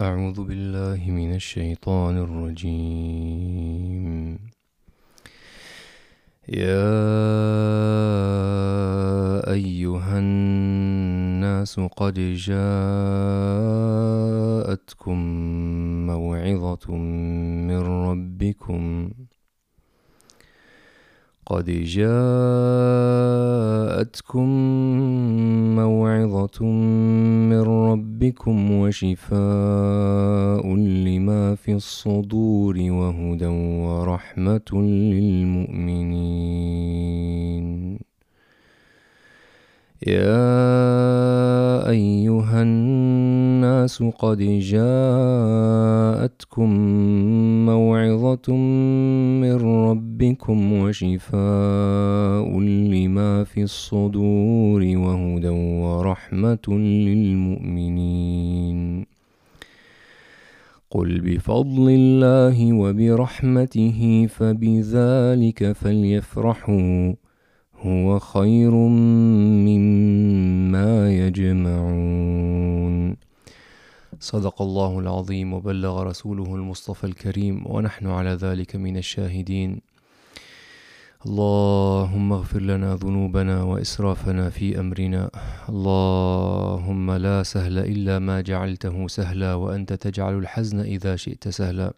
أعوذ بالله من الشيطان الرجيم. يا أيها الناس قد جاءتكم موعظة من ربكم. قد جاءتكم موعظة من ربكم. وشفاء لما في الصدور وهدى ورحمة للمؤمنين. يا أيها الناس قد جاءتكم موعظة من ربكم وشفاء لما في الصدور وهدى ورحمة للمؤمنين. قل بفضل الله وبرحمته فبذلك فليفرحوا. هو خير مما يجمعون. صدق الله العظيم وبلغ رسوله المصطفى الكريم ونحن على ذلك من الشاهدين. اللهم اغفر لنا ذنوبنا وإسرافنا في أمرنا. اللهم لا سهل إلا ما جعلته سهلا وأنت تجعل الحزن إذا شئت سهلا.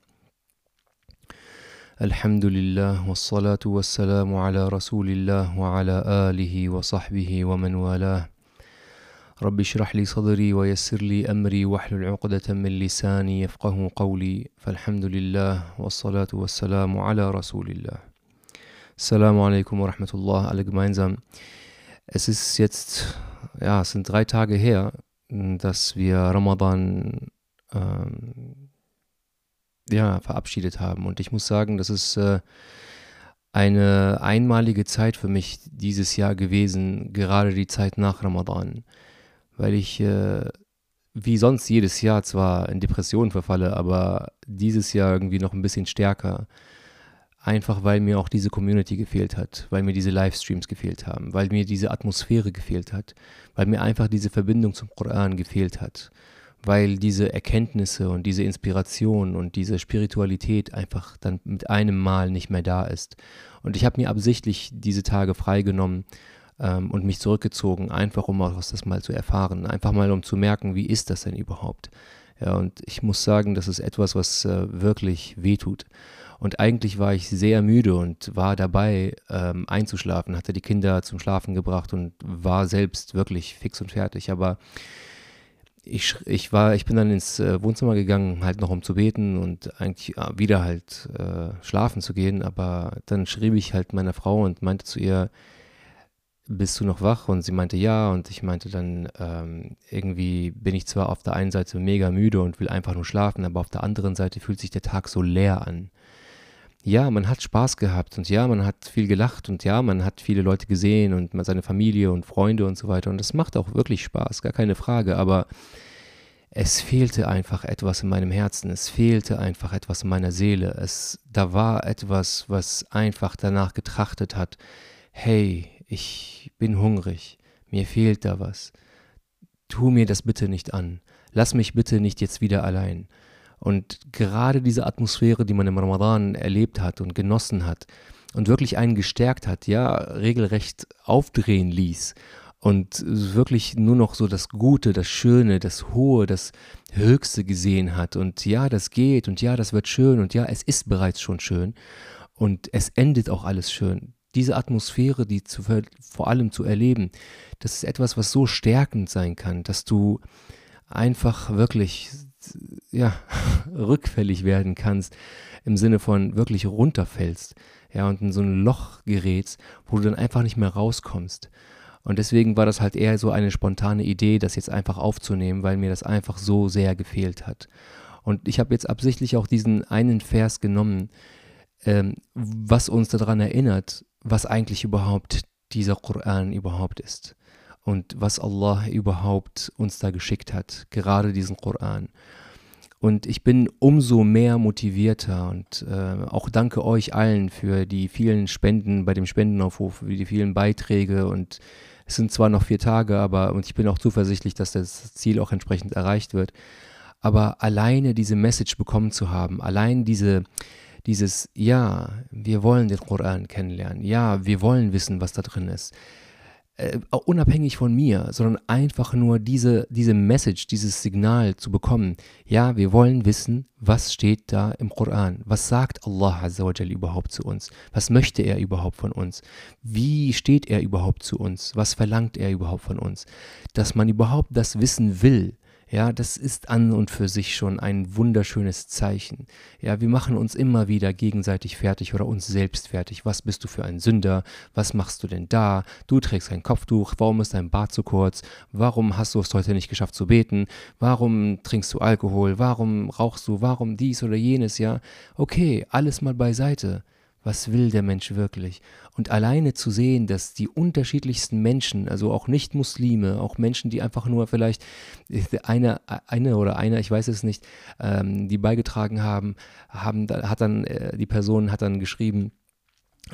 الحمد لله والصلاة والسلام على رسول الله وعلى آله وصحبه ومن والاه. رب اشرح لي صدري ويسر لي أمري واحلل عقدة من لساني يفقه قولي. فالحمد لله والصلاة والسلام على رسول الله. Assalamu alaikum wa rahmatullah, alle gemeinsam. Es ist jetzt, ja, es sind drei Tage her, dass wir Ramadan ähm, ja, verabschiedet haben. Und ich muss sagen, das ist äh, eine einmalige Zeit für mich dieses Jahr gewesen, gerade die Zeit nach Ramadan, weil ich äh, wie sonst jedes Jahr zwar in Depressionen verfalle, aber dieses Jahr irgendwie noch ein bisschen stärker. Einfach weil mir auch diese Community gefehlt hat, weil mir diese Livestreams gefehlt haben, weil mir diese Atmosphäre gefehlt hat, weil mir einfach diese Verbindung zum Koran gefehlt hat weil diese Erkenntnisse und diese Inspiration und diese Spiritualität einfach dann mit einem Mal nicht mehr da ist. Und ich habe mir absichtlich diese Tage freigenommen ähm, und mich zurückgezogen, einfach um auch das mal zu erfahren, einfach mal um zu merken, wie ist das denn überhaupt. Ja, und ich muss sagen, das ist etwas, was äh, wirklich wehtut. Und eigentlich war ich sehr müde und war dabei ähm, einzuschlafen, hatte die Kinder zum Schlafen gebracht und war selbst wirklich fix und fertig. Aber ich, ich war, ich bin dann ins äh, Wohnzimmer gegangen, halt noch um zu beten und eigentlich ja, wieder halt äh, schlafen zu gehen, aber dann schrieb ich halt meiner Frau und meinte zu ihr, bist du noch wach? Und sie meinte ja. Und ich meinte dann, ähm, irgendwie bin ich zwar auf der einen Seite mega müde und will einfach nur schlafen, aber auf der anderen Seite fühlt sich der Tag so leer an ja, man hat Spaß gehabt und ja, man hat viel gelacht und ja, man hat viele Leute gesehen und seine Familie und Freunde und so weiter. Und das macht auch wirklich Spaß, gar keine Frage. Aber es fehlte einfach etwas in meinem Herzen, es fehlte einfach etwas in meiner Seele. Es, da war etwas, was einfach danach getrachtet hat, hey, ich bin hungrig, mir fehlt da was. Tu mir das bitte nicht an. Lass mich bitte nicht jetzt wieder allein. Und gerade diese Atmosphäre, die man im Ramadan erlebt hat und genossen hat und wirklich einen gestärkt hat, ja, regelrecht aufdrehen ließ und wirklich nur noch so das Gute, das Schöne, das Hohe, das Höchste gesehen hat und ja, das geht und ja, das wird schön und ja, es ist bereits schon schön und es endet auch alles schön. Diese Atmosphäre, die zu, vor allem zu erleben, das ist etwas, was so stärkend sein kann, dass du einfach wirklich ja, rückfällig werden kannst, im Sinne von wirklich runterfällst, ja, und in so ein Loch gerätst, wo du dann einfach nicht mehr rauskommst. Und deswegen war das halt eher so eine spontane Idee, das jetzt einfach aufzunehmen, weil mir das einfach so sehr gefehlt hat. Und ich habe jetzt absichtlich auch diesen einen Vers genommen, ähm, was uns daran erinnert, was eigentlich überhaupt dieser Koran überhaupt ist und was Allah überhaupt uns da geschickt hat, gerade diesen Koran. Und ich bin umso mehr motivierter und äh, auch danke euch allen für die vielen Spenden bei dem Spendenaufruf, für die vielen Beiträge und es sind zwar noch vier Tage, aber und ich bin auch zuversichtlich, dass das Ziel auch entsprechend erreicht wird. Aber alleine diese Message bekommen zu haben, allein diese, dieses, ja, wir wollen den Koran kennenlernen, ja, wir wollen wissen, was da drin ist, äh, unabhängig von mir, sondern einfach nur diese, diese Message, dieses Signal zu bekommen. Ja, wir wollen wissen, was steht da im Koran? Was sagt Allah Azzawajal überhaupt zu uns? Was möchte er überhaupt von uns? Wie steht er überhaupt zu uns? Was verlangt er überhaupt von uns? Dass man überhaupt das wissen will, ja, das ist an und für sich schon ein wunderschönes Zeichen. Ja, wir machen uns immer wieder gegenseitig fertig oder uns selbst fertig. Was bist du für ein Sünder? Was machst du denn da? Du trägst kein Kopftuch. Warum ist dein Bart zu kurz? Warum hast du es heute nicht geschafft zu beten? Warum trinkst du Alkohol? Warum rauchst du? Warum dies oder jenes? Ja, okay, alles mal beiseite was will der Mensch wirklich? Und alleine zu sehen, dass die unterschiedlichsten Menschen, also auch Nicht-Muslime, auch Menschen, die einfach nur vielleicht eine, eine oder einer, ich weiß es nicht, ähm, die beigetragen haben, haben, hat dann, äh, die Person hat dann geschrieben,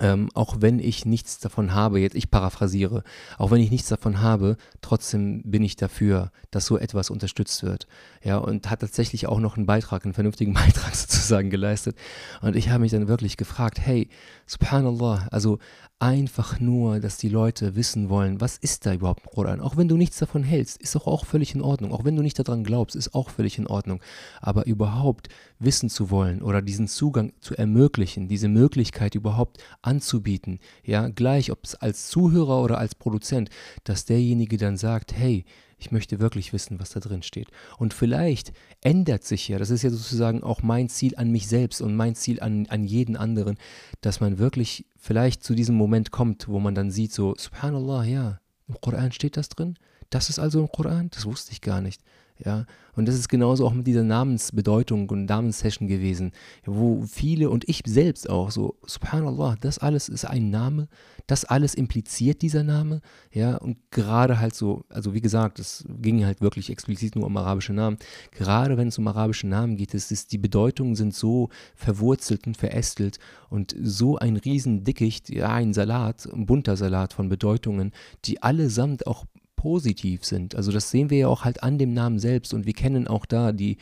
ähm, auch wenn ich nichts davon habe, jetzt ich paraphrasiere, auch wenn ich nichts davon habe, trotzdem bin ich dafür, dass so etwas unterstützt wird. Ja, und hat tatsächlich auch noch einen Beitrag, einen vernünftigen Beitrag sozusagen geleistet. Und ich habe mich dann wirklich gefragt, hey, subhanallah, also einfach nur, dass die Leute wissen wollen, was ist da überhaupt im Koran. Auch wenn du nichts davon hältst, ist doch auch völlig in Ordnung. Auch wenn du nicht daran glaubst, ist auch völlig in Ordnung. Aber überhaupt wissen zu wollen oder diesen Zugang zu ermöglichen, diese Möglichkeit überhaupt anzubieten, ja, gleich ob es als Zuhörer oder als Produzent, dass derjenige dann sagt, hey, ich möchte wirklich wissen, was da drin steht. Und vielleicht ändert sich ja, das ist ja sozusagen auch mein Ziel an mich selbst und mein Ziel an, an jeden anderen, dass man wirklich vielleicht zu diesem Moment kommt, wo man dann sieht, so, Subhanallah, ja, im Koran steht das drin. Das ist also im Koran? Das wusste ich gar nicht. Ja, und das ist genauso auch mit dieser Namensbedeutung und Namenssession gewesen, wo viele und ich selbst auch so, subhanallah, das alles ist ein Name, das alles impliziert dieser Name, ja, und gerade halt so, also wie gesagt, es ging halt wirklich explizit nur um arabische Namen, gerade wenn es um arabische Namen geht, ist, ist die Bedeutungen sind so verwurzelt und verästelt und so ein Riesendickicht, ja, ein Salat, ein bunter Salat von Bedeutungen, die allesamt auch positiv sind. Also das sehen wir ja auch halt an dem Namen selbst und wir kennen auch da die,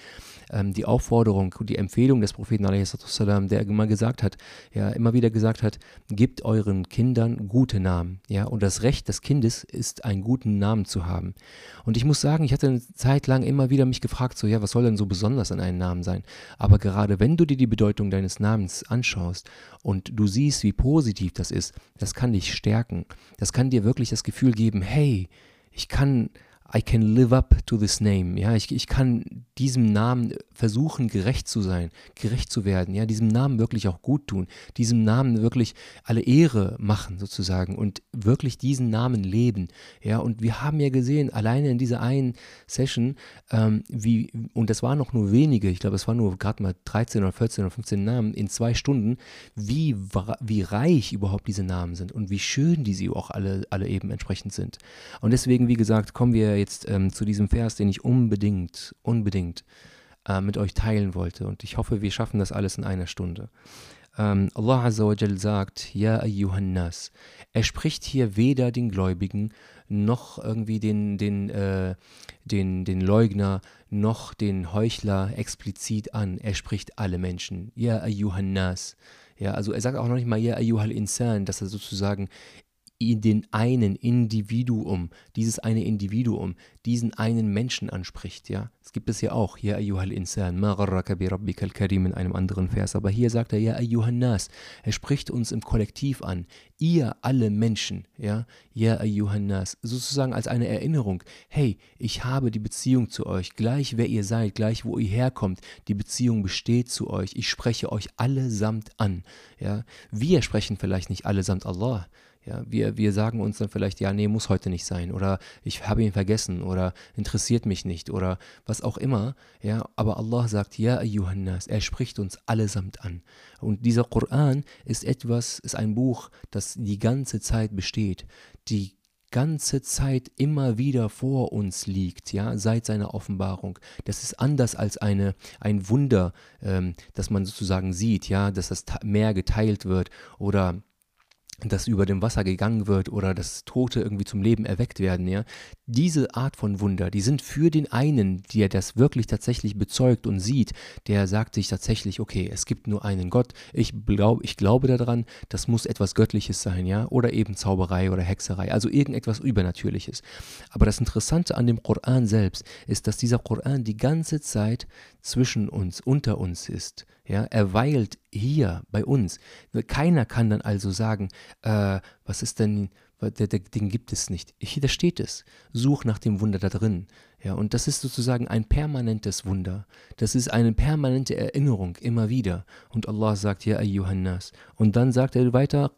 ähm, die Aufforderung, die Empfehlung des Propheten, der immer gesagt hat, ja, immer wieder gesagt hat, gebt euren Kindern gute Namen. Ja, und das Recht des Kindes ist, einen guten Namen zu haben. Und ich muss sagen, ich hatte eine Zeit lang immer wieder mich gefragt, so, ja, was soll denn so besonders an einem Namen sein? Aber gerade wenn du dir die Bedeutung deines Namens anschaust und du siehst, wie positiv das ist, das kann dich stärken. Das kann dir wirklich das Gefühl geben, hey, ich kann I can live up to this name. Ja, ich, ich kann diesem Namen versuchen, gerecht zu sein, gerecht zu werden. Ja, diesem Namen wirklich auch gut tun, diesem Namen wirklich alle Ehre machen sozusagen und wirklich diesen Namen leben. Ja, und wir haben ja gesehen, alleine in dieser einen Session, ähm, wie, und das waren noch nur wenige, ich glaube, es waren nur gerade mal 13 oder 14 oder 15 Namen in zwei Stunden, wie, wie reich überhaupt diese Namen sind und wie schön die sie auch alle, alle eben entsprechend sind. Und deswegen, wie gesagt, kommen wir jetzt ähm, zu diesem Vers, den ich unbedingt, unbedingt äh, mit euch teilen wollte. Und ich hoffe, wir schaffen das alles in einer Stunde. Ähm, Allah Azza wa Jal sagt, Ja ayyuhan nas. Er spricht hier weder den Gläubigen noch irgendwie den, den, äh, den, den Leugner noch den Heuchler explizit an. Er spricht alle Menschen. Ja ayyuhan nas. Ja, also er sagt auch noch nicht mal Ja ayyuhal insan, dass er sozusagen in den einen Individuum, dieses eine Individuum, diesen einen Menschen anspricht, ja. Es gibt es ja auch, Ja ayyuhal insan, ma gharraka bi rabbikal karim in einem anderen Vers, aber hier sagt er Ja ayyuhan nas, er spricht uns im Kollektiv an, ihr alle Menschen, ja, Ja ayyuhan nas, sozusagen als eine Erinnerung, hey, ich habe die Beziehung zu euch, gleich wer ihr seid, gleich wo ihr herkommt, die Beziehung besteht zu euch, ich spreche euch allesamt an, ja. Wir sprechen vielleicht nicht allesamt Allah, ja, wir, wir sagen uns dann vielleicht, ja, nee, muss heute nicht sein oder ich habe ihn vergessen oder interessiert mich nicht oder was auch immer. Ja, aber Allah sagt, ja, Ayyuhannas, er spricht uns allesamt an. Und dieser Koran ist etwas, ist ein Buch, das die ganze Zeit besteht, die ganze Zeit immer wieder vor uns liegt, ja, seit seiner Offenbarung. Das ist anders als eine, ein Wunder, ähm, das man sozusagen sieht, ja, dass das Meer geteilt wird oder dass über dem Wasser gegangen wird oder dass Tote irgendwie zum Leben erweckt werden, ja. Diese Art von Wunder, die sind für den einen, der das wirklich tatsächlich bezeugt und sieht, der sagt sich tatsächlich, okay, es gibt nur einen Gott, ich, glaub, ich glaube daran, das muss etwas Göttliches sein, ja, oder eben Zauberei oder Hexerei, also irgendetwas Übernatürliches. Aber das Interessante an dem Koran selbst ist, dass dieser Koran die ganze Zeit zwischen uns, unter uns ist. Ja, er weilt hier bei uns. Keiner kann dann also sagen, äh, was ist denn, den gibt es nicht. Hier, da steht es. Such nach dem Wunder da drin. Ja, und das ist sozusagen ein permanentes Wunder. Das ist eine permanente Erinnerung immer wieder. Und Allah sagt, ja, Ayyuhannas. Und dann sagt er weiter,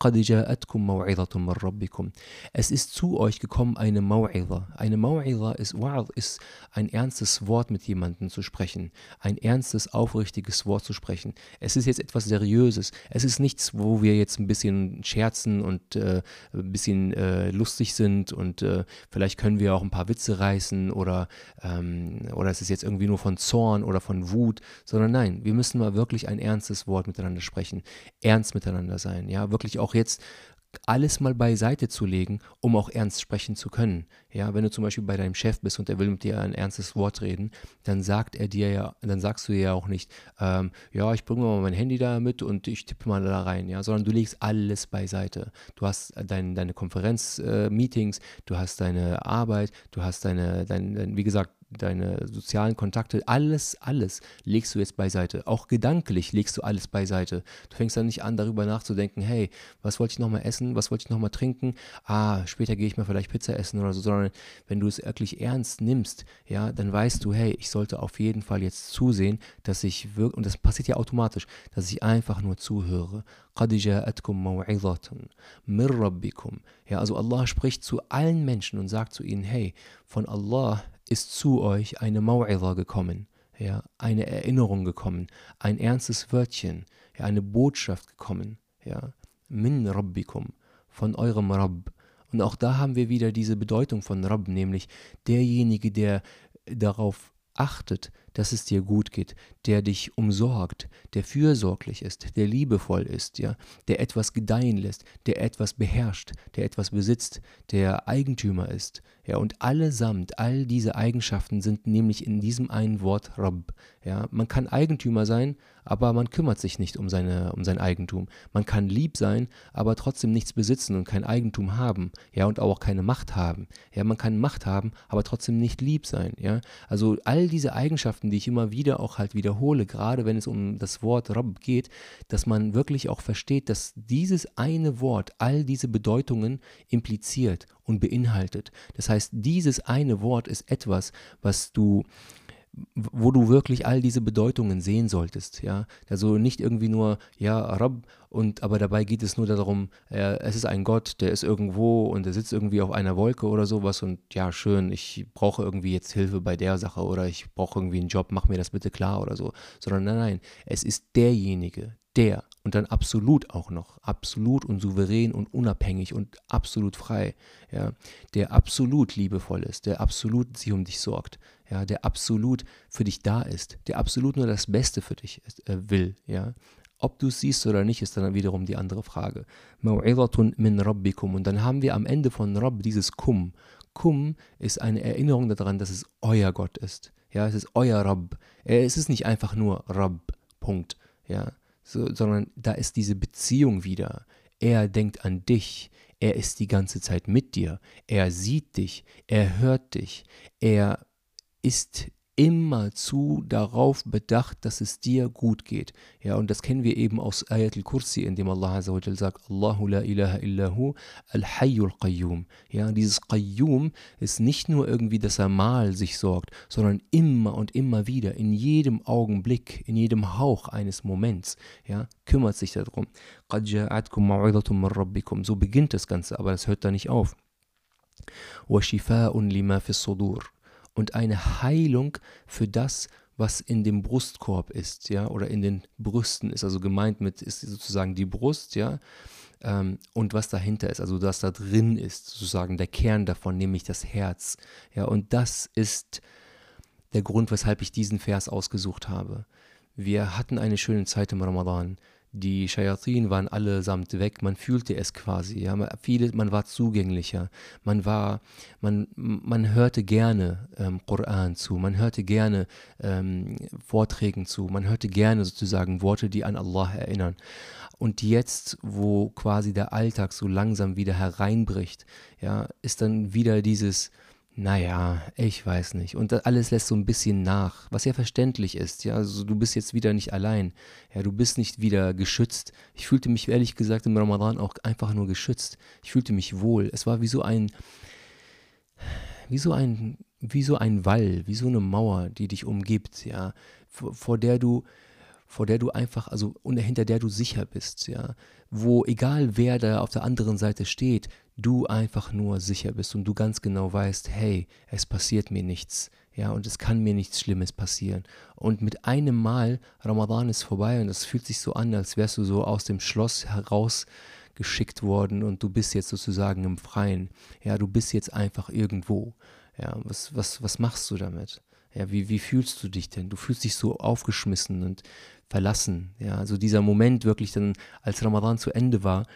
Es ist zu euch gekommen eine Maw'idha. Eine Maw'idha ist, Wa'ad ist ein ernstes Wort mit jemandem zu sprechen. Ein ernstes, aufrichtiges Wort zu sprechen. Es ist jetzt etwas Seriöses. Es ist nichts, wo wir jetzt ein bisschen scherzen und äh, ein bisschen äh, lustig sind und äh, vielleicht können wir auch ein paar Witze reißen oder ähm, oder es ist jetzt irgendwie nur von Zorn oder von Wut, sondern nein, wir müssen mal wirklich ein ernstes Wort miteinander sprechen, ernst miteinander sein, ja, wirklich auch jetzt alles mal beiseite zu legen, um auch ernst sprechen zu können. Ja, wenn du zum Beispiel bei deinem Chef bist und er will mit dir ein ernstes Wort reden, dann sagt er dir ja, dann sagst du ja auch nicht, ähm, ja, ich bringe mal mein Handy da mit und ich tippe mal da rein, ja, sondern du legst alles beiseite. Du hast dein, deine Konferenzmeetings, äh, du hast deine Arbeit, du hast deine, dein, dein, wie gesagt, deine sozialen Kontakte, alles, alles legst du jetzt beiseite. Auch gedanklich legst du alles beiseite. Du fängst dann nicht an, darüber nachzudenken, hey, was wollte ich nochmal essen, was wollte ich nochmal trinken, ah, später gehe ich mal vielleicht Pizza essen oder so, sondern wenn du es wirklich ernst nimmst, ja, dann weißt du, hey, ich sollte auf jeden Fall jetzt zusehen, dass ich wirklich, und das passiert ja automatisch, dass ich einfach nur zuhöre. Ja, also Allah spricht zu allen Menschen und sagt zu ihnen, hey, von Allah ist zu euch eine Mau'idha gekommen, ja, eine Erinnerung gekommen, ein ernstes Wörtchen, ja, eine Botschaft gekommen, ja, min rabbikum, von eurem Rabb. Und auch da haben wir wieder diese Bedeutung von Rabb, nämlich derjenige, der darauf achtet, dass es dir gut geht, der dich umsorgt, der fürsorglich ist, der liebevoll ist, ja, der etwas gedeihen lässt, der etwas beherrscht, der etwas besitzt, der Eigentümer ist, ja, und allesamt, all diese Eigenschaften sind nämlich in diesem einen Wort Rabb, ja, man kann Eigentümer sein, aber man kümmert sich nicht um, seine, um sein Eigentum. Man kann lieb sein, aber trotzdem nichts besitzen und kein Eigentum haben, ja, und auch keine Macht haben. Ja, man kann Macht haben, aber trotzdem nicht lieb sein, ja. Also all diese Eigenschaften, die ich immer wieder auch halt wiederhole, gerade wenn es um das Wort Rabb geht, dass man wirklich auch versteht, dass dieses eine Wort all diese Bedeutungen impliziert und beinhaltet. Das heißt, dieses eine Wort ist etwas, was du wo du wirklich all diese Bedeutungen sehen solltest, ja. Also nicht irgendwie nur, ja, Rab, und aber dabei geht es nur darum, äh, es ist ein Gott, der ist irgendwo und der sitzt irgendwie auf einer Wolke oder sowas und ja, schön, ich brauche irgendwie jetzt Hilfe bei der Sache oder ich brauche irgendwie einen Job, mach mir das bitte klar oder so. Sondern nein, nein, es ist derjenige, der und dann absolut auch noch, absolut und souverän und unabhängig und absolut frei, ja, der absolut liebevoll ist, der absolut sich um dich sorgt, ja, der absolut für dich da ist, der absolut nur das Beste für dich äh, will, ja. Ob du es siehst oder nicht, ist dann wiederum die andere Frage. min rabbikum. Und dann haben wir am Ende von Rabb dieses Kum. Kum ist eine Erinnerung daran, dass es euer Gott ist. Ja, es ist euer Rabb. Es ist nicht einfach nur Rabb. Punkt. Ja, so, sondern da ist diese Beziehung wieder. Er denkt an dich. Er ist die ganze Zeit mit dir. Er sieht dich. Er hört dich. Er ist immerzu darauf bedacht, dass es dir gut geht. Ja, und das kennen wir eben aus Ayat al-Kursi, in dem Allah Azza wa sagt, Allahu la ilaha illahu al-hayyul qayyum. Ja, dieses Qayyum ist nicht nur irgendwie, dass er mal sich sorgt, sondern immer und immer wieder, in jedem Augenblick, in jedem Hauch eines Moments, ja, kümmert sich darum. So beginnt das Ganze, aber das hört da nicht auf. وشفاء لما في الصدور und eine Heilung für das, was in dem Brustkorb ist, ja, oder in den Brüsten ist. Also gemeint mit ist sozusagen die Brust, ja, ähm, und was dahinter ist, also was da drin ist, sozusagen der Kern davon, nämlich das Herz, ja, und das ist der Grund, weshalb ich diesen Vers ausgesucht habe. wir hatten eine schöne Zeit im Ramadan. Die Shayatin waren allesamt weg, man fühlte es quasi, ja, viele, man war zugänglicher, man war, man, man hörte gerne ähm, Koran zu, man hörte gerne ähm, Vorträgen zu, man hörte gerne sozusagen Worte, die an Allah erinnern. Und jetzt, wo quasi der Alltag so langsam wieder hereinbricht, ja, ist dann wieder dieses, naja, ich weiß nicht. Und alles lässt so ein bisschen nach, was ja verständlich ist. Ja, also du bist jetzt wieder nicht allein. Ja, du bist nicht wieder geschützt. Ich fühlte mich ehrlich gesagt im Ramadan auch einfach nur geschützt. Ich fühlte mich wohl. Es war wie so ein, wie so ein, wie so ein Wall, wie so eine Mauer, die dich umgibt. Ja, vor, vor der du vor der du einfach, also und hinter der du sicher bist, ja, wo egal wer da auf der anderen Seite steht, du einfach nur sicher bist und du ganz genau weißt, hey, es passiert mir nichts, ja, und es kann mir nichts Schlimmes passieren. Und mit einem Mal, Ramadan ist vorbei und es fühlt sich so an, als wärst du so aus dem Schloss herausgeschickt worden und du bist jetzt sozusagen im Freien. Ja, du bist jetzt einfach irgendwo. Ja, was, was, was machst du damit? Ja, wie, wie fühlst du dich denn? Du fühlst dich so aufgeschmissen und verlassen. Ja, also dieser Moment wirklich dann, als Ramadan zu Ende war,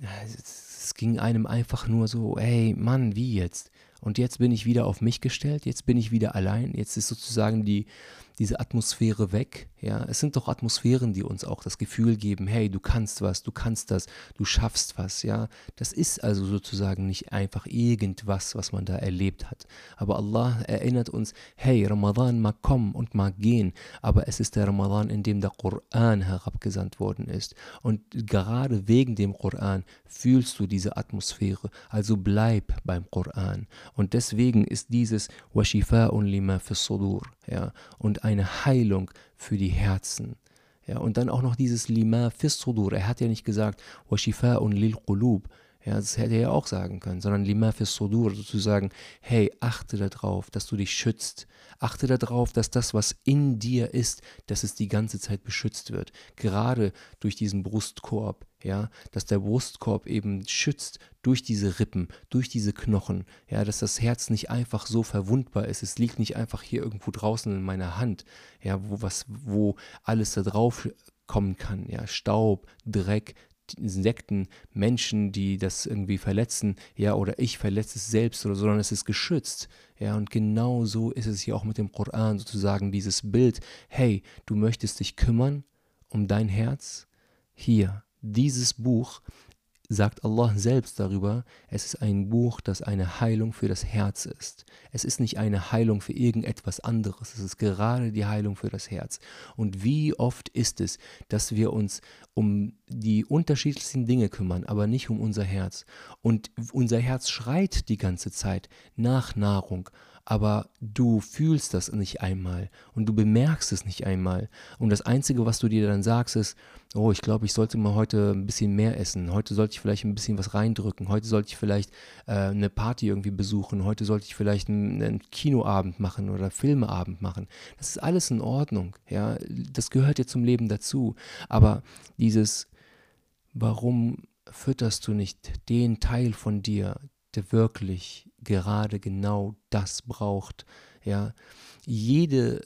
es ging einem einfach nur so, hey Mann, wie jetzt? Und jetzt bin ich wieder auf mich gestellt, jetzt bin ich wieder allein, jetzt ist sozusagen die, diese Atmosphäre weg. Ja, es sind doch Atmosphären, die uns auch das Gefühl geben, hey, du kannst was, du kannst das, du schaffst was. Ja, das ist also sozusagen nicht einfach irgendwas, was man da erlebt hat. Aber Allah erinnert uns, hey, Ramadan mag kommen und mag gehen, aber es ist der Ramadan, in dem der Koran herabgesandt worden ist. Und gerade wegen dem Koran fühlst du diese Atmosphäre. Also bleib beim Koran. Und deswegen ist dieses Washifa'un lima fi sudur, ja, und eine Heilung für die Herzen. Ja, und dann auch noch dieses Lima fis sudur. Er hat ja nicht gesagt Washifa'un lil qulub, ja, das hätte er ja auch sagen können, sondern lima fürs sudur, sozusagen, hey, achte darauf, dass du dich schützt. Achte darauf, dass das, was in dir ist, dass es die ganze Zeit beschützt wird. Gerade durch diesen Brustkorb, ja, dass der Brustkorb eben schützt durch diese Rippen, durch diese Knochen, ja, dass das Herz nicht einfach so verwundbar ist. Es liegt nicht einfach hier irgendwo draußen in meiner Hand, ja, wo was, wo alles da drauf kommen kann, ja, Staub, Dreck, Insekten, Menschen, die das irgendwie verletzen, ja, oder ich verletze es selbst oder so, sondern es ist geschützt. Ja, und genau so ist es hier auch mit dem Koran sozusagen, dieses Bild, hey, du möchtest dich kümmern um dein Herz? Hier, dieses Buch sagt Allah selbst darüber, es ist ein Buch, das eine Heilung für das Herz ist. Es ist nicht eine Heilung für irgendetwas anderes, es ist gerade die Heilung für das Herz. Und wie oft ist es, dass wir uns um die unterschiedlichsten Dinge kümmern, aber nicht um unser Herz. Und unser Herz schreit die ganze Zeit nach Nahrung, aber du fühlst das nicht einmal und du bemerkst es nicht einmal. Und das Einzige, was du dir dann sagst, ist, oh, ich glaube, ich sollte mal heute ein bisschen mehr essen. Heute sollte ich vielleicht ein bisschen was reindrücken. Heute sollte ich vielleicht äh, eine Party irgendwie besuchen. Heute sollte ich vielleicht einen, einen Kinoabend machen oder Filmeabend machen. Das ist alles in Ordnung. Ja, das gehört ja zum Leben dazu. Aber dieses, warum fütterst du nicht den Teil von dir, der wirklich gerade genau das braucht. Ja, jede,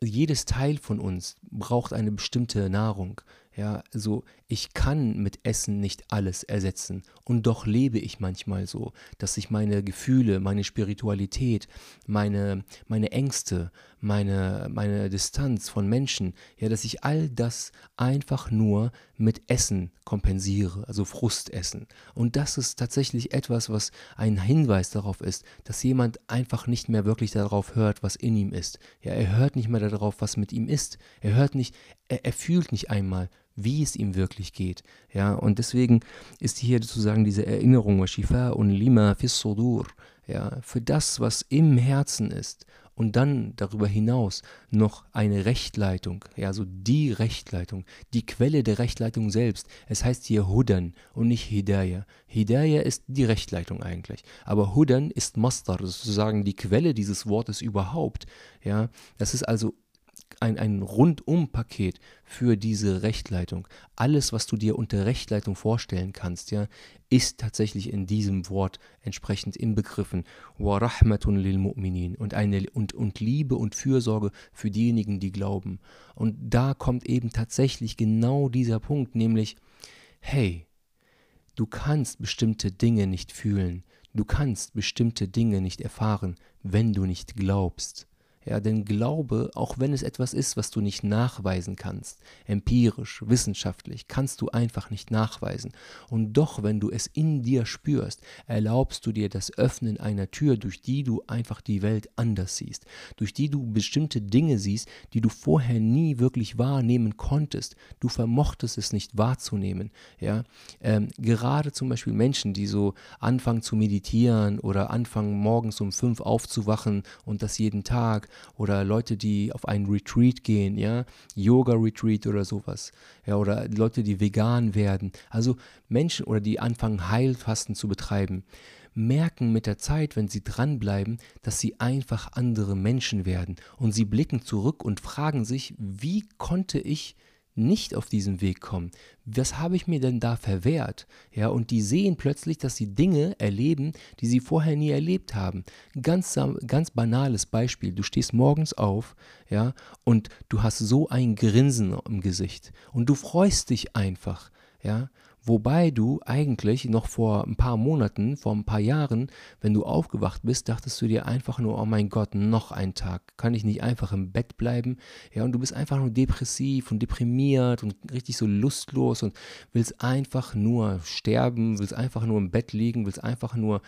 jedes Teil von uns braucht eine bestimmte Nahrung. Ja, also ich kann mit Essen nicht alles ersetzen. Und doch lebe ich manchmal so, dass ich meine Gefühle, meine Spiritualität, meine, meine Ängste, meine, meine Distanz von Menschen, ja, dass ich all das einfach nur mit Essen kompensiere, also Frustessen. Und das ist tatsächlich etwas, was ein Hinweis darauf ist, dass jemand einfach nicht mehr wirklich darauf hört, was in ihm ist. Ja, er hört nicht mehr darauf, was mit ihm ist. Er hört nicht, er, er fühlt nicht einmal, wie es ihm wirklich geht. Ja, und deswegen ist hier sozusagen diese Erinnerung, Shifa und Lima fis Sudur, ja, für das, was im Herzen ist. Und dann darüber hinaus noch eine Rechtleitung, ja, so die Rechtleitung, die Quelle der Rechtleitung selbst. Es heißt hier Hudan und nicht Hidayah. Hidayah ist die Rechtleitung eigentlich. Aber Hudan ist Mastar, sozusagen die Quelle dieses Wortes überhaupt. Ja, das ist also ein, ein Rundum-Paket für diese Rechtleitung. Alles, was du dir unter Rechtleitung vorstellen kannst, ja, ist tatsächlich in diesem Wort entsprechend inbegriffen. Und, eine, und, und Liebe und Fürsorge für diejenigen, die glauben. Und da kommt eben tatsächlich genau dieser Punkt, nämlich, hey, du kannst bestimmte Dinge nicht fühlen, du kannst bestimmte Dinge nicht erfahren, wenn du nicht glaubst. Ja, denn Glaube, auch wenn es etwas ist, was du nicht nachweisen kannst, empirisch, wissenschaftlich, kannst du einfach nicht nachweisen. Und doch, wenn du es in dir spürst, erlaubst du dir das Öffnen einer Tür, durch die du einfach die Welt anders siehst, durch die du bestimmte Dinge siehst, die du vorher nie wirklich wahrnehmen konntest. Du vermochtest es nicht wahrzunehmen. Ja, ähm, gerade zum Beispiel Menschen, die so anfangen zu meditieren oder anfangen morgens um fünf aufzuwachen und das jeden Tag oder Leute, die auf einen Retreat gehen, ja, Yoga-Retreat oder sowas, ja, oder Leute, die vegan werden, also Menschen oder die anfangen Heilfasten zu betreiben, merken mit der Zeit, wenn sie dranbleiben, dass sie einfach andere Menschen werden. Und sie blicken zurück und fragen sich, wie konnte ich nicht auf diesen Weg kommen? Was habe ich mir denn da verwehrt? Ja, und die sehen plötzlich, dass sie Dinge erleben, die sie vorher nie erlebt haben. Ganz, ganz banales Beispiel. Du stehst morgens auf, ja, und du hast so ein Grinsen im Gesicht und du freust dich einfach, ja. Wobei du eigentlich noch vor ein paar Monaten, vor ein paar Jahren, wenn du aufgewacht bist, dachtest du dir einfach nur, oh mein Gott, noch ein Tag. Kann ich nicht einfach im Bett bleiben? Ja, und du bist einfach nur depressiv und deprimiert und richtig so lustlos und willst einfach nur sterben, willst einfach nur im Bett liegen, willst einfach nur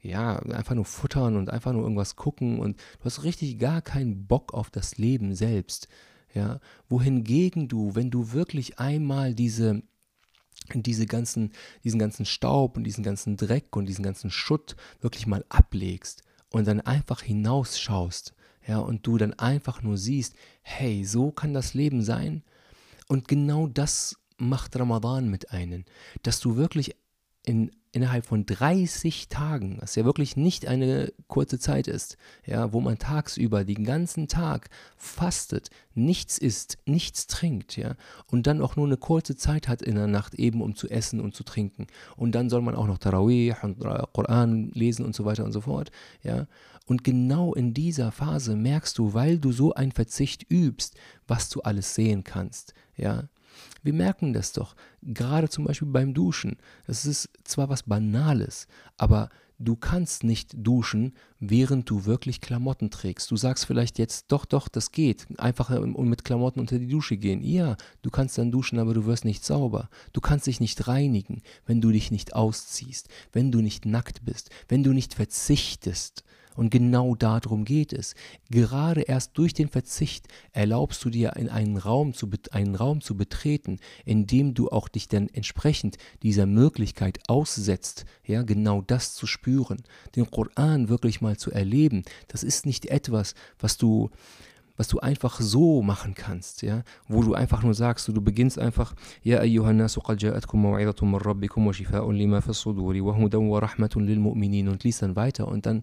ja, einfach nur futtern und einfach nur irgendwas gucken und du hast richtig gar keinen Bock auf das Leben selbst. Ja, wohingegen du, wenn du wirklich einmal diese diese ganzen, diesen ganzen Staub und diesen ganzen Dreck und diesen ganzen Schutt wirklich mal ablegst und dann einfach hinausschaust, ja, und du dann einfach nur siehst, hey, so kann das Leben sein. Und genau das macht Ramadan mit einem, dass du wirklich in innerhalb von 30 Tagen, was ja wirklich nicht eine kurze Zeit ist, ja, wo man tagsüber den ganzen Tag fastet, nichts isst, nichts trinkt, ja, und dann auch nur eine kurze Zeit hat in der Nacht eben, um zu essen und zu trinken. Und dann soll man auch noch Tarawih und Koran lesen und so weiter und so fort, ja. Und genau in dieser Phase merkst du, weil du so einen Verzicht übst, was du alles sehen kannst, ja. Wir merken das doch, gerade zum Beispiel beim Duschen. Das ist zwar was Banales, aber du kannst nicht duschen, während du wirklich Klamotten trägst. Du sagst vielleicht jetzt, doch, doch, das geht. Einfach mit Klamotten unter die Dusche gehen. Ja, du kannst dann duschen, aber du wirst nicht sauber. Du kannst dich nicht reinigen, wenn du dich nicht ausziehst, wenn du nicht nackt bist, wenn du nicht verzichtest. Und genau darum geht es. Gerade erst durch den Verzicht erlaubst du dir in einen Raum zu, einen Raum zu betreten, in dem du auch dich dann entsprechend dieser Möglichkeit aussetzt, ja, genau das zu spüren. Den Koran wirklich mal zu erleben, das ist nicht etwas, was du was du einfach so machen kannst, ja, wo du einfach nur sagst, du beginnst einfach, ja ayyuhannasu und liest dann weiter und dann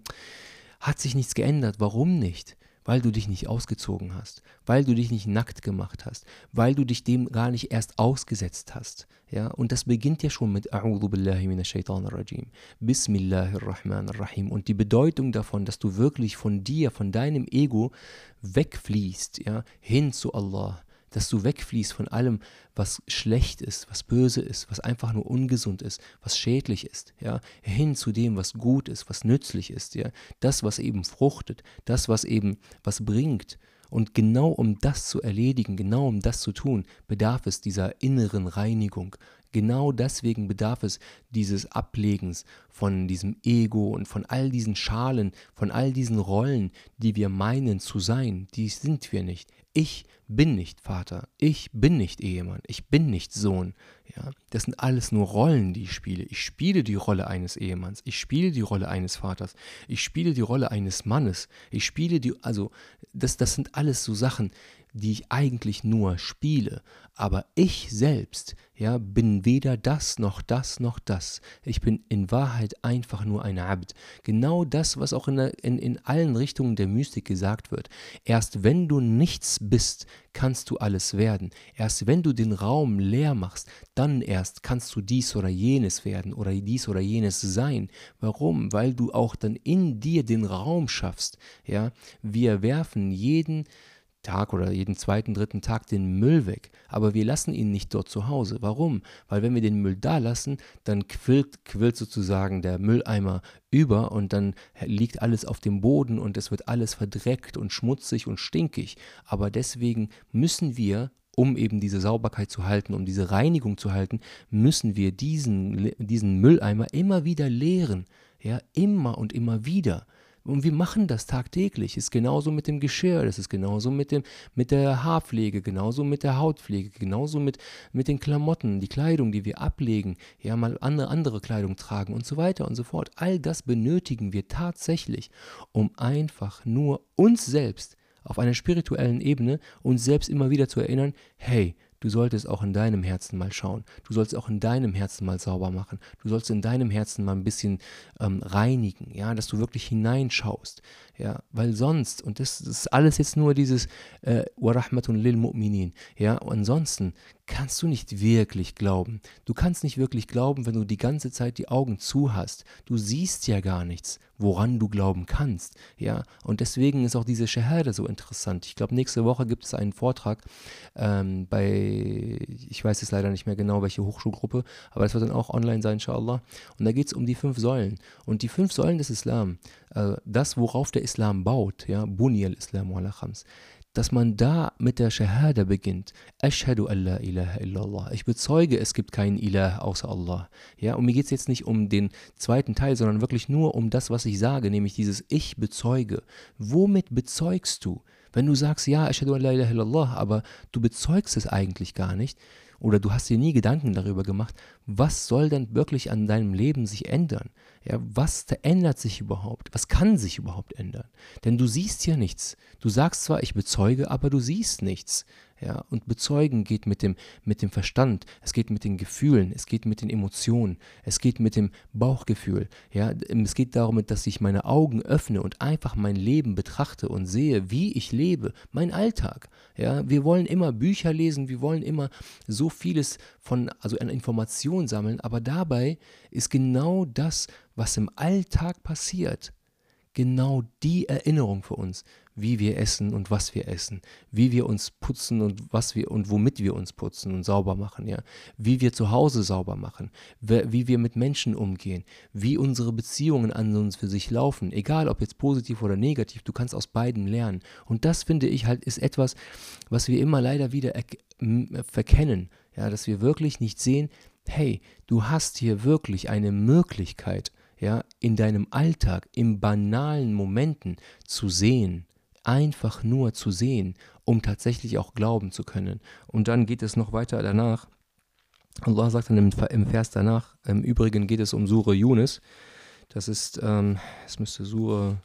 hat sich nichts geändert. Warum nicht? Weil du dich nicht ausgezogen hast, weil du dich nicht nackt gemacht hast, weil du dich dem gar nicht erst ausgesetzt hast. Ja, und das beginnt ja schon mit A'udhu billahi rajim. Bismillahirrahmanirrahim. Und die Bedeutung davon, dass du wirklich von dir, von deinem Ego wegfließt, ja, hin zu Allah dass du wegfließt von allem, was schlecht ist, was böse ist, was einfach nur ungesund ist, was schädlich ist, ja, hin zu dem, was gut ist, was nützlich ist, ja, das, was eben fruchtet, das, was eben was bringt. Und genau um das zu erledigen, genau um das zu tun, bedarf es dieser inneren Reinigung. Genau deswegen bedarf es dieses Ablegens von diesem Ego und von all diesen Schalen, von all diesen Rollen, die wir meinen zu sein. Die sind wir nicht. Ich bin nicht Vater, ich bin nicht Ehemann, ich bin nicht Sohn. Ja, das sind alles nur Rollen, die ich spiele. Ich spiele die Rolle eines Ehemanns, ich spiele die Rolle eines Vaters, ich spiele die Rolle eines Mannes, ich spiele die, also das, das sind alles so Sachen, die ich eigentlich nur spiele. Aber ich selbst, ja, bin weder das noch das noch das. Ich bin in Wahrheit einfach nur ein Abd. Genau das, was auch in, in, in allen Richtungen der Mystik gesagt wird. Erst wenn du nichts bist, kannst du alles werden. Erst wenn du den Raum leer machst, dann erst kannst du dies oder jenes werden oder dies oder jenes sein. Warum? Weil du auch dann in dir den Raum schaffst. Ja, wir werfen jeden Tag oder jeden zweiten, dritten Tag den Müll weg. Aber wir lassen ihn nicht dort zu Hause. Warum? Weil wenn wir den Müll da lassen, dann quillt, quillt sozusagen der Mülleimer über und dann liegt alles auf dem Boden und es wird alles verdreckt und schmutzig und stinkig. Aber deswegen müssen wir um eben diese Sauberkeit zu halten, um diese Reinigung zu halten, müssen wir diesen, diesen Mülleimer immer wieder leeren. Ja, immer und immer wieder. Und wir machen das tagtäglich. Ist genauso mit dem Geschirr, das ist genauso mit, dem, mit der Haarpflege, genauso mit der Hautpflege, genauso mit, mit den Klamotten, die Kleidung, die wir ablegen, ja, mal andere, andere Kleidung tragen und so weiter und so fort. All das benötigen wir tatsächlich, um einfach nur uns selbst auf einer spirituellen Ebene uns selbst immer wieder zu erinnern, hey, Du solltest auch in deinem Herzen mal schauen. Du sollst auch in deinem Herzen mal sauber machen. Du sollst in deinem Herzen mal ein bisschen ähm, reinigen, ja, dass du wirklich hineinschaust, ja, weil sonst, und das, das ist alles jetzt nur dieses äh, Warahmatun lil Mu'minin, ja, ansonsten kannst du nicht wirklich glauben. Du kannst nicht wirklich glauben, wenn du die ganze Zeit die Augen zu hast. Du siehst ja gar nichts, woran du glauben kannst. Ja, und deswegen ist auch diese Shahada so interessant. Ich glaube, nächste Woche gibt es einen Vortrag ähm, bei, ich weiß jetzt leider nicht mehr genau, welche Hochschulgruppe, aber das wird dann auch online sein, inshallah. Und da geht es um die fünf Säulen. Und die fünf Säulen des Islam, das, worauf der Islam baut, ja, Buni al-Islam wa khams dass man da mit der Shahada beginnt. Ashhadu an la ilaha illallah. Ich bezeuge, es gibt keinen Ilah außer Allah. Ja, und mir geht es jetzt nicht um den zweiten Teil, sondern wirklich nur um das, was ich sage, nämlich dieses Ich bezeuge. Womit bezeugst du? Wenn du sagst, ja, Ashhadu an la ilaha illallah, aber du bezeugst es eigentlich gar nicht, oder du hast dir nie Gedanken darüber gemacht, was soll denn wirklich an deinem Leben sich ändern? Ja, was ändert sich überhaupt? Was kann sich überhaupt ändern? Denn du siehst ja nichts. Du sagst zwar, ich bezeuge, aber du siehst nichts. Ja, und bezeugen geht mit dem, mit dem Verstand, es geht mit den Gefühlen, es geht mit den Emotionen, es geht mit dem Bauchgefühl. Ja, es geht darum, dass ich meine Augen öffne und einfach mein Leben betrachte und sehe, wie ich lebe, mein Alltag. Ja, wir wollen immer Bücher lesen, wir wollen immer so vieles von, also an Informationen sammeln, aber dabei ist genau das, was im Alltag passiert, genau die Erinnerung für uns, wie wir essen und was wir essen, wie wir uns putzen und was wir und womit wir uns putzen und sauber machen, ja, wie wir zu Hause sauber machen, wie wir mit Menschen umgehen, wie unsere Beziehungen an uns für sich laufen, egal ob jetzt positiv oder negativ, du kannst aus beiden lernen. Und das finde ich halt ist etwas, was wir immer leider wieder verkennen, ja, dass wir wirklich nicht sehen, hey, du hast hier wirklich eine Möglichkeit, ja, in deinem Alltag, in banalen Momenten zu sehen, einfach nur zu sehen, um tatsächlich auch glauben zu können. Und dann geht es noch weiter danach. Allah sagt dann im, Vers danach, im Übrigen geht es um Sure Yunus. Das ist, ähm, es müsste Sure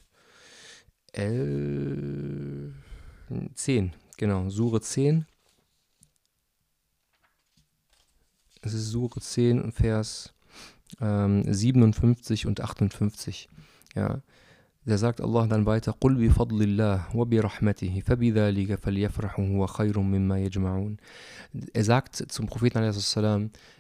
11, 10, genau, Sure 10. Es ist Sure 10, Vers ähm, 57 und 58. Ja. Da sagt Allah dann weiter, قُلْ بِفَضْلِ اللَّهِ وَبِرَحْمَتِهِ فَبِذَلِكَ فَلْيَفْرَحُوا هُوَ خَيْرٌ مِمَّا يَجْمَعُونَ Er sagt zum Propheten,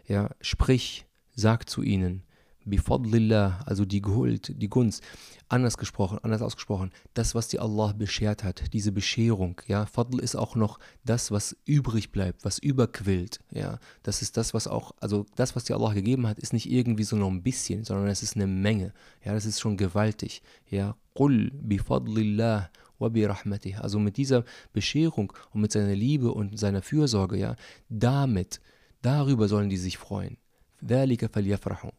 ja, sprich, sag zu ihnen, bifadlillah, also die Gehuld, die Gunst, anders gesprochen, anders ausgesprochen, das, was dir Allah beschert hat, diese Bescherung, ja, Fadl ist auch noch das, was übrig bleibt, was überquillt, ja, das ist das, was auch, also das, was dir Allah gegeben hat, ist nicht irgendwie so noch ein bisschen, sondern es ist eine Menge, ja, das ist schon gewaltig, ja, qul bifadlillah also mit dieser Bescherung und mit seiner Liebe und seiner Fürsorge, ja, damit, darüber sollen die sich freuen. ذلك فليفرحوا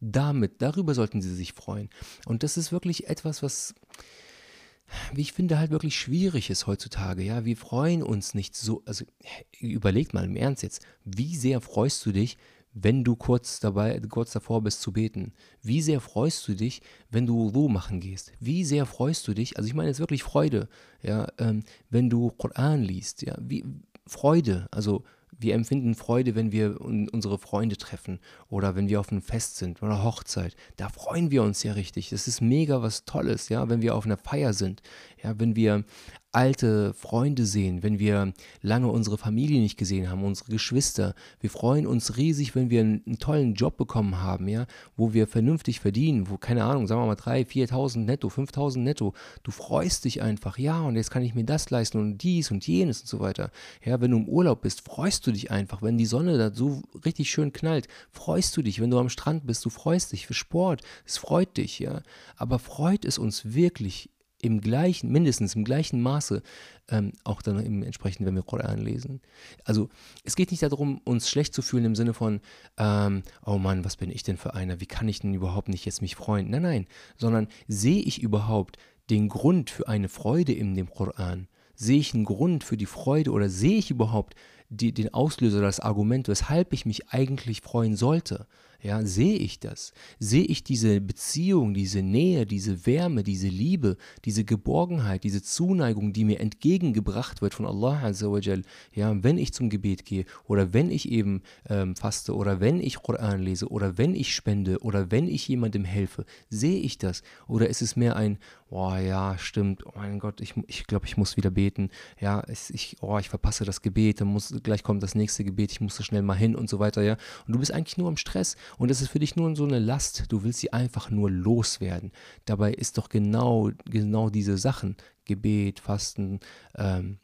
damit, darüber sollten sie sich freuen. Und das ist wirklich etwas, was, wie ich finde, halt wirklich schwierig ist heutzutage. Ja, wir freuen uns nicht so. Also überleg mal im Ernst jetzt, wie sehr freust du dich, wenn du kurz dabei, kurz davor bist zu beten? Wie sehr freust du dich, wenn du Wudu machen gehst? Wie sehr freust du dich, also ich meine jetzt wirklich Freude, ja, ähm, wenn du Koran liest, ja, wie Freude, also wir empfinden Freude, wenn wir unsere Freunde treffen oder wenn wir auf einem Fest sind oder Hochzeit. Da freuen wir uns ja richtig. Das ist mega was Tolles, ja, wenn wir auf einer Feier sind. Ja, wenn wir alte Freunde sehen, wenn wir lange unsere Familie nicht gesehen haben, unsere Geschwister. Wir freuen uns riesig, wenn wir einen, einen tollen Job bekommen haben, ja, wo wir vernünftig verdienen, wo, keine Ahnung, sagen wir mal 3.000, 4.000 netto, 5.000 netto. Du freust dich einfach, ja, und jetzt kann ich mir das leisten und dies und jenes und so weiter. Ja, wenn du im Urlaub bist, freust du dich einfach. Wenn die Sonne da so richtig schön knallt, freust du dich. Wenn du am Strand bist, du freust dich für Sport. Es freut dich, ja. Aber freut es uns wirklich im gleichen, mindestens im gleichen Maße, ähm, auch dann im entsprechend, wenn wir Koran lesen. Also es geht nicht darum, uns schlecht zu fühlen im Sinne von, ähm, oh Mann, was bin ich denn für einer? Wie kann ich denn überhaupt nicht jetzt mich freuen? Nein, nein, sondern sehe ich überhaupt den Grund für eine Freude in dem Koran? Sehe ich einen Grund für die Freude oder sehe ich überhaupt die, den Auslöser, das Argument, weshalb ich mich eigentlich freuen sollte? Ja, sehe ich das? Sehe ich diese Beziehung, diese Nähe, diese Wärme, diese Liebe, diese Geborgenheit, diese Zuneigung, die mir entgegengebracht wird von Allah Azzawajal, ja, wenn ich zum Gebet gehe oder wenn ich eben ähm, faste oder wenn ich Koran lese oder wenn ich spende oder wenn ich jemandem helfe, sehe ich das? Oder ist es mehr ein, oh ja, stimmt, oh mein Gott, ich, ich glaube, ich muss wieder beten, ja, ich, oh, ich verpasse das Gebet, dann muss, gleich kommt das nächste Gebet, ich muss da schnell mal hin und so weiter, ja. Und du bist eigentlich nur im Stress und es ist für dich nur so eine Last. Du willst sie einfach nur loswerden. Dabei ist doch genau, genau diese Sachen, Gebet, Fasten, ähm,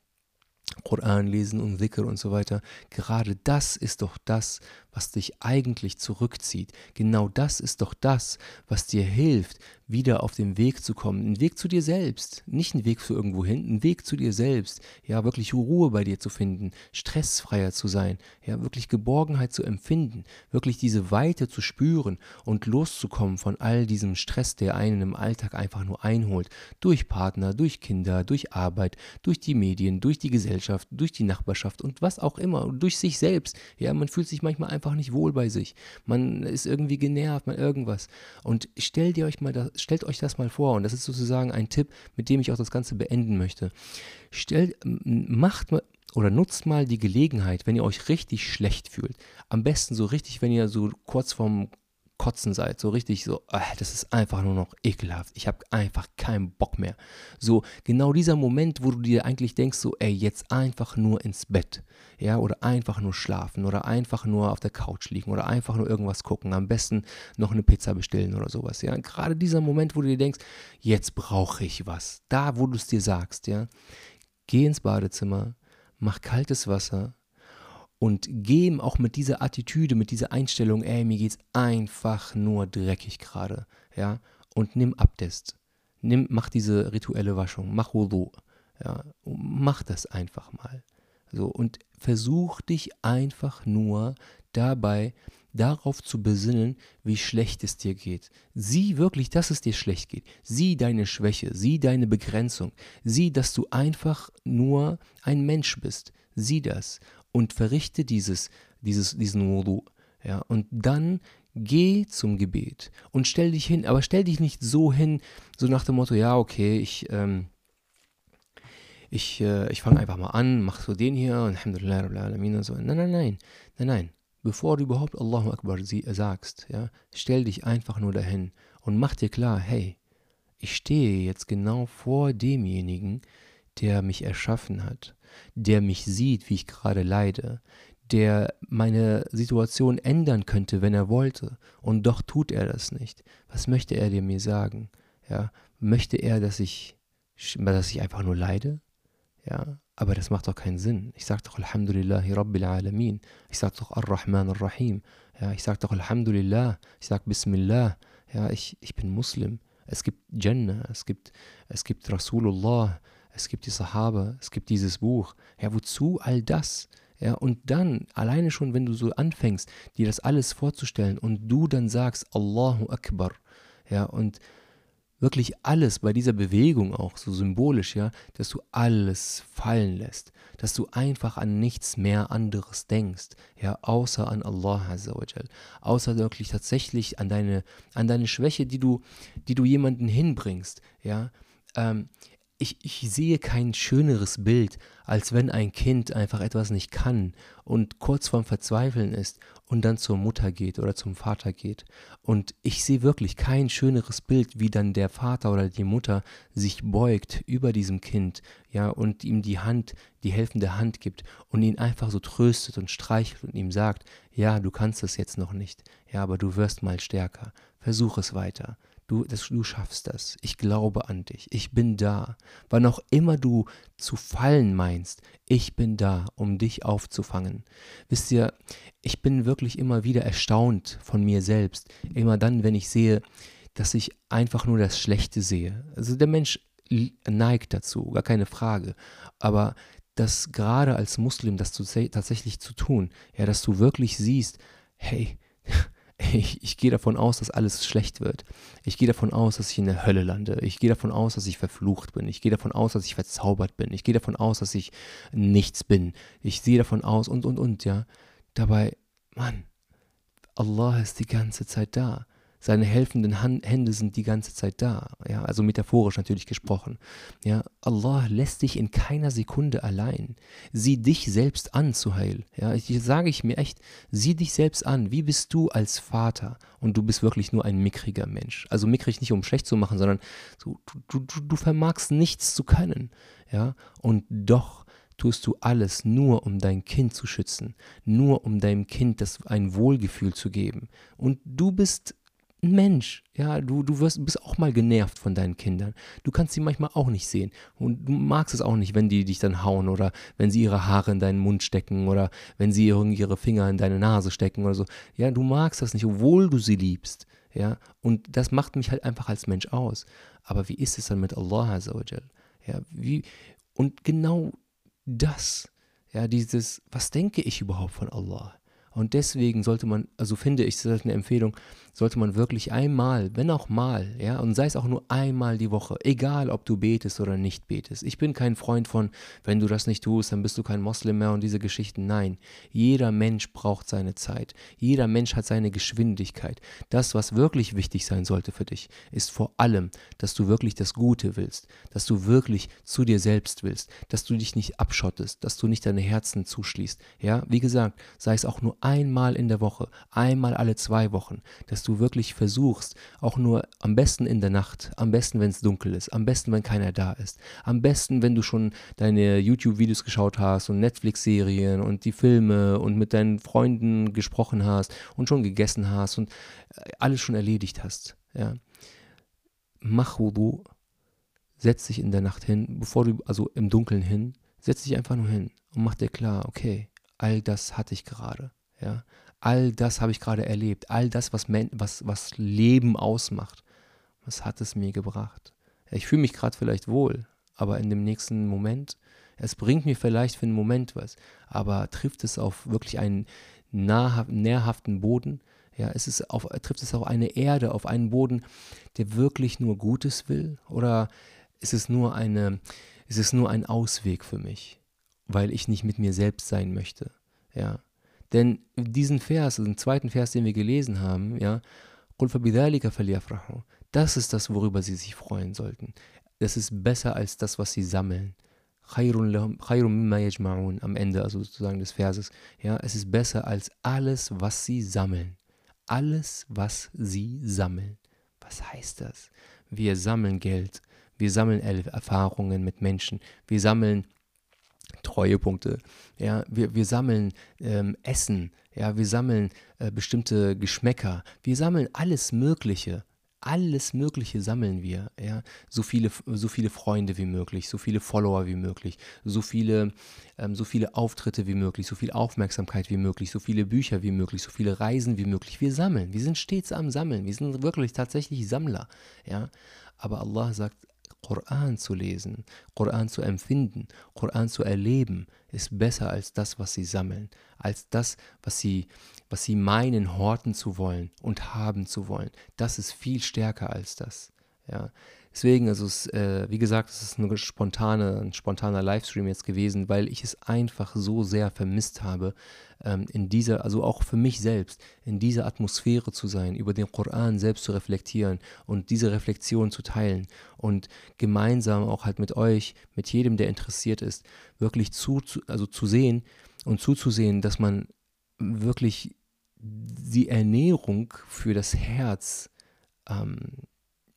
Koran lesen und Dhikr und so weiter. Gerade das ist doch das, was dich eigentlich zurückzieht. Genau das ist doch das, was dir hilft, wieder auf den Weg zu kommen. Ein Weg zu dir selbst. Nicht ein Weg für irgendwo hin, ein Weg zu dir selbst. Ja, wirklich Ruhe bei dir zu finden, stressfreier zu sein, ja, wirklich Geborgenheit zu empfinden, wirklich diese Weite zu spüren und loszukommen von all diesem Stress, der einen im Alltag einfach nur einholt. Durch Partner, durch Kinder, durch Arbeit, durch die Medien, durch die Gesellschaft, durch die Nachbarschaft und was auch immer, durch sich selbst. Ja, man fühlt sich manchmal einfach nicht wohl bei sich. Man ist irgendwie genervt, man irgendwas. Und stell dir euch mal das, stellt euch das mal vor, und das ist sozusagen ein Tipp, mit dem ich auch das Ganze beenden möchte. Stellt, macht mal oder nutzt mal die Gelegenheit, wenn ihr euch richtig schlecht fühlt. Am besten so richtig, wenn ihr so kurz vorm Kotzen seid, so richtig so, äh, das ist einfach nur noch ekelhaft. Ich habe einfach keinen Bock mehr. So genau dieser Moment, wo du dir eigentlich denkst, so, ey, jetzt einfach nur ins Bett, ja, oder einfach nur schlafen oder einfach nur auf der Couch liegen oder einfach nur irgendwas gucken. Am besten noch eine Pizza bestellen oder sowas, ja. Gerade dieser Moment, wo du dir denkst, jetzt brauche ich was. Da, wo du es dir sagst, ja. Geh ins Badezimmer, mach kaltes Wasser, und geh auch mit dieser Attitüde, mit dieser Einstellung, ey, mir geht's einfach nur dreckig gerade, ja, und nimm Abtest. Nimm, mach diese rituelle Waschung, mach Wudu, ja, mach das einfach mal. So, und versuch dich einfach nur dabei darauf zu besinnen, wie schlecht es dir geht. Sieh wirklich, dass es dir schlecht geht. Sieh deine Schwäche, sieh deine Begrenzung. Sieh, dass du einfach nur ein Mensch bist. Sieh das und verrichte dieses, dieses, diesen Wudu. Ja, und dann geh zum Gebet und stell dich hin, aber stell dich nicht so hin, so nach dem Motto, ja, okay, ich, ähm, ich, äh, ich fange einfach mal an, mach so den hier und Alhamdulillah Alamin und so. Nein, nein, nein, nein, nein. Bevor du überhaupt Allahu Akbar sagst, ja, stell dich einfach nur dahin und mach dir klar, hey, ich stehe jetzt genau vor demjenigen, der mich erschaffen hat, der mich sieht, wie ich gerade leide, der meine Situation ändern könnte, wenn er wollte, und doch tut er das nicht. Was möchte er dir mir sagen? Ja, möchte er, dass ich, dass ich einfach nur leide? Ja, aber das macht doch keinen Sinn. Ich sage doch Alhamdulillahi Rabbil Alamin. Ich sage doch Ar-Rahman Ar-Rahim. Ja, ich sage doch Alhamdulillah. Ich sage Bismillah. Ja, ich, ich bin Muslim. Es gibt Jannah, es gibt, es gibt Rasulullah, es gibt die Sahaba, es gibt dieses Buch. Ja, wozu all das? Ja, und dann, alleine schon, wenn du so anfängst, dir das alles vorzustellen und du dann sagst, Allahu Akbar, ja, und wirklich alles bei dieser Bewegung auch so symbolisch, ja, dass du alles fallen lässt, dass du einfach an nichts mehr anderes denkst, ja, außer an Allah Azzawajal, außer wirklich tatsächlich an deine, an deine Schwäche, die du, die du jemanden hinbringst, ja. Ähm, ich, ich sehe kein schöneres Bild, als wenn ein Kind einfach etwas nicht kann und kurz vorm Verzweifeln ist und dann zur Mutter geht oder zum Vater geht. Und ich sehe wirklich kein schöneres Bild, wie dann der Vater oder die Mutter sich beugt über diesem Kind, ja, und ihm die Hand, die helfende Hand gibt und ihn einfach so tröstet und streichelt und ihm sagt, ja, du kannst es jetzt noch nicht, ja, aber du wirst mal stärker. Versuch es weiter. Du, das, du schaffst das. Ich glaube an dich. Ich bin da. Wann auch immer du zu fallen meinst, ich bin da, um dich aufzufangen. Wisst ihr, ich bin wirklich immer wieder erstaunt von mir selbst. Immer dann, wenn ich sehe, dass ich einfach nur das Schlechte sehe. Also der Mensch neigt dazu, gar keine Frage. Aber das gerade als Muslim, das zu, tatsächlich zu tun, ja, dass du wirklich siehst, hey, ich, ich gehe davon aus, dass alles schlecht wird. Ich gehe davon aus, dass ich in der Hölle lande. Ich gehe davon aus, dass ich verflucht bin. Ich gehe davon aus, dass ich verzaubert bin. Ich gehe davon aus, dass ich nichts bin. Ich sehe davon aus und, und, und, ja. Dabei, Mann, Allah ist die ganze Zeit da. Seine helfenden Hände sind die ganze Zeit da, ja, also metaphorisch natürlich gesprochen. Ja, Allah lässt dich in keiner Sekunde allein. Sieh dich selbst an, Suhail. Ja, ich sage ich mir echt, sieh dich selbst an. Wie bist du als Vater? Und du bist wirklich nur ein mickriger Mensch. Also mickrig nicht, um schlecht zu machen, sondern so, du, du, du vermagst nichts zu können. Ja, und doch tust du alles nur, um dein Kind zu schützen, nur um deinem Kind das ein Wohlgefühl zu geben. Und du bist ein Mensch. Ja, du, du wirst, bist auch mal genervt von deinen Kindern. Du kannst sie manchmal auch nicht sehen. Und du magst es auch nicht, wenn die dich dann hauen oder wenn sie ihre Haare in deinen Mund stecken oder wenn sie ihre Finger in deine Nase stecken oder so. Ja, du magst das nicht, obwohl du sie liebst. Ja, und das macht mich halt einfach als Mensch aus. Aber wie ist es dann mit Allah Azawajal? Ja, wie, und genau das, ja, dieses, was denke ich überhaupt von Allah? Und deswegen sollte man, also finde ich, das ist eine Empfehlung, sollte man wirklich einmal, wenn auch mal, ja, und sei es auch nur einmal die Woche, egal ob du betest oder nicht betest. Ich bin kein Freund von, wenn du das nicht tust, dann bist du kein Moslem mehr und diese Geschichten. Nein, jeder Mensch braucht seine Zeit. Jeder Mensch hat seine Geschwindigkeit. Das, was wirklich wichtig sein sollte für dich, ist vor allem, dass du wirklich das Gute willst, dass du wirklich zu dir selbst willst, dass du dich nicht abschottest, dass du nicht deine Herzen zuschließt. Ja, wie gesagt, sei es auch nur einmal in der Woche, einmal alle zwei Wochen, dass du wirklich versuchst, auch nur am besten in der Nacht, am besten, wenn es dunkel ist, am besten, wenn keiner da ist, am besten, wenn du schon deine YouTube-Videos geschaut hast und Netflix-Serien und die Filme und mit deinen Freunden gesprochen hast und schon gegessen hast und äh, alles schon erledigt hast. Ja. Mach Wudu, setz dich in der Nacht hin, bevor du, also im Dunkeln hin, setz dich einfach nur hin und mach dir klar, okay, all das hatte ich gerade. Ja? All das habe ich gerade erlebt. All das, was, was, was Leben ausmacht. Was hat es mir gebracht? Ich fühle mich gerade vielleicht wohl, aber in dem nächsten Moment, es bringt mir vielleicht für einen Moment was, aber trifft es auf wirklich einen nährhaften Boden? Ja, ist es auf, trifft es auf eine Erde, auf einen Boden, der wirklich nur Gutes will? Oder ist es nur eine, ist es nur ein Ausweg für mich, weil ich nicht mit mir selbst sein möchte? Ja, denn diesen Vers, den zweiten Vers, den wir gelesen haben, ja, das ist das, worüber sie sich freuen sollten. Das ist besser als das, was sie sammeln. Am Ende, also sozusagen des Verses. Ja, es ist besser als alles, was sie sammeln. Alles, was sie sammeln. Was heißt das? Wir sammeln Geld. Wir sammeln Erfahrungen mit Menschen. Wir sammeln Treuepunkte. Ja, wir, wir sammeln ähm, Essen, ja, wir sammeln äh, bestimmte Geschmäcker, wir sammeln alles Mögliche. Alles Mögliche sammeln wir, ja. So viele, so viele Freunde wie möglich, so viele Follower wie möglich, so viele, ähm, so viele Auftritte wie möglich, so viel Aufmerksamkeit wie möglich, so viele Bücher wie möglich, so viele Reisen wie möglich. Wir sammeln, wir sind stets am Sammeln, wir sind wirklich tatsächlich Sammler, ja. Aber Allah sagt, Koran zu lesen, Koran zu empfinden, Koran zu erleben, ist besser als das, was sie sammeln, als das, was sie, was sie meinen, horten zu wollen und haben zu wollen. Das ist viel stärker als das. Ja, deswegen, also es, äh, wie gesagt, es ist eine spontane, ein spontaner Livestream jetzt gewesen, weil ich es einfach so sehr vermisst habe, ähm, in dieser, also auch für mich selbst, in dieser Atmosphäre zu sein, über den Koran selbst zu reflektieren und diese Reflexion zu teilen und gemeinsam auch halt mit euch, mit jedem, der interessiert ist, wirklich zu, also zu sehen und zuzusehen, dass man wirklich die Ernährung für das Herz ähm,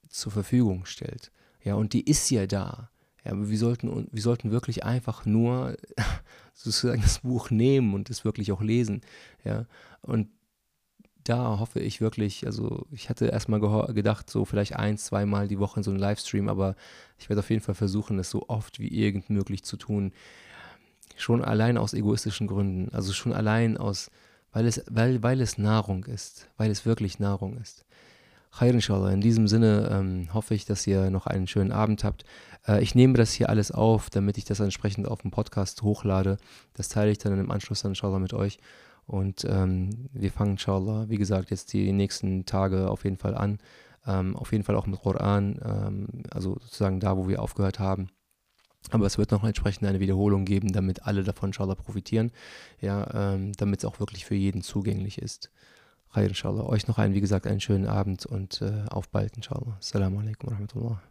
zur Verfügung stellt. Ja, und die ist ja da. Ja, aber wir sollten, wir sollten wirklich einfach nur sozusagen das Buch nehmen und es wirklich auch lesen. Ja, und da hoffe ich wirklich, also ich hatte erstmal gedacht, so vielleicht ein, zweimal die Woche in so einem Livestream, aber ich werde auf jeden Fall versuchen, es so oft wie irgend möglich zu tun. Schon allein aus egoistischen Gründen, also schon allein aus, weil es, weil, weil es Nahrung ist, weil es wirklich Nahrung ist. Khair inshallah. In diesem Sinne ähm, hoffe ich, dass ihr noch einen schönen Abend habt. Äh, ich nehme das hier alles auf, damit ich das entsprechend auf dem Podcast hochlade. Das teile ich dann im Anschluss dann inshallah mit euch. Und ähm, wir fangen inshallah, wie gesagt, jetzt die nächsten Tage auf jeden Fall an. Ähm, auf jeden Fall auch mit Koran, ähm, also sozusagen da, wo wir aufgehört haben. Aber es wird noch entsprechend eine Wiederholung geben, damit alle davon inshallah profitieren, ja, ähm, damit es auch wirklich für jeden zugänglich ist. Khair inshallah. Euch noch einen, wie gesagt, einen schönen Abend und äh, auf bald inshallah. Assalamu alaikum wa rahmatullah.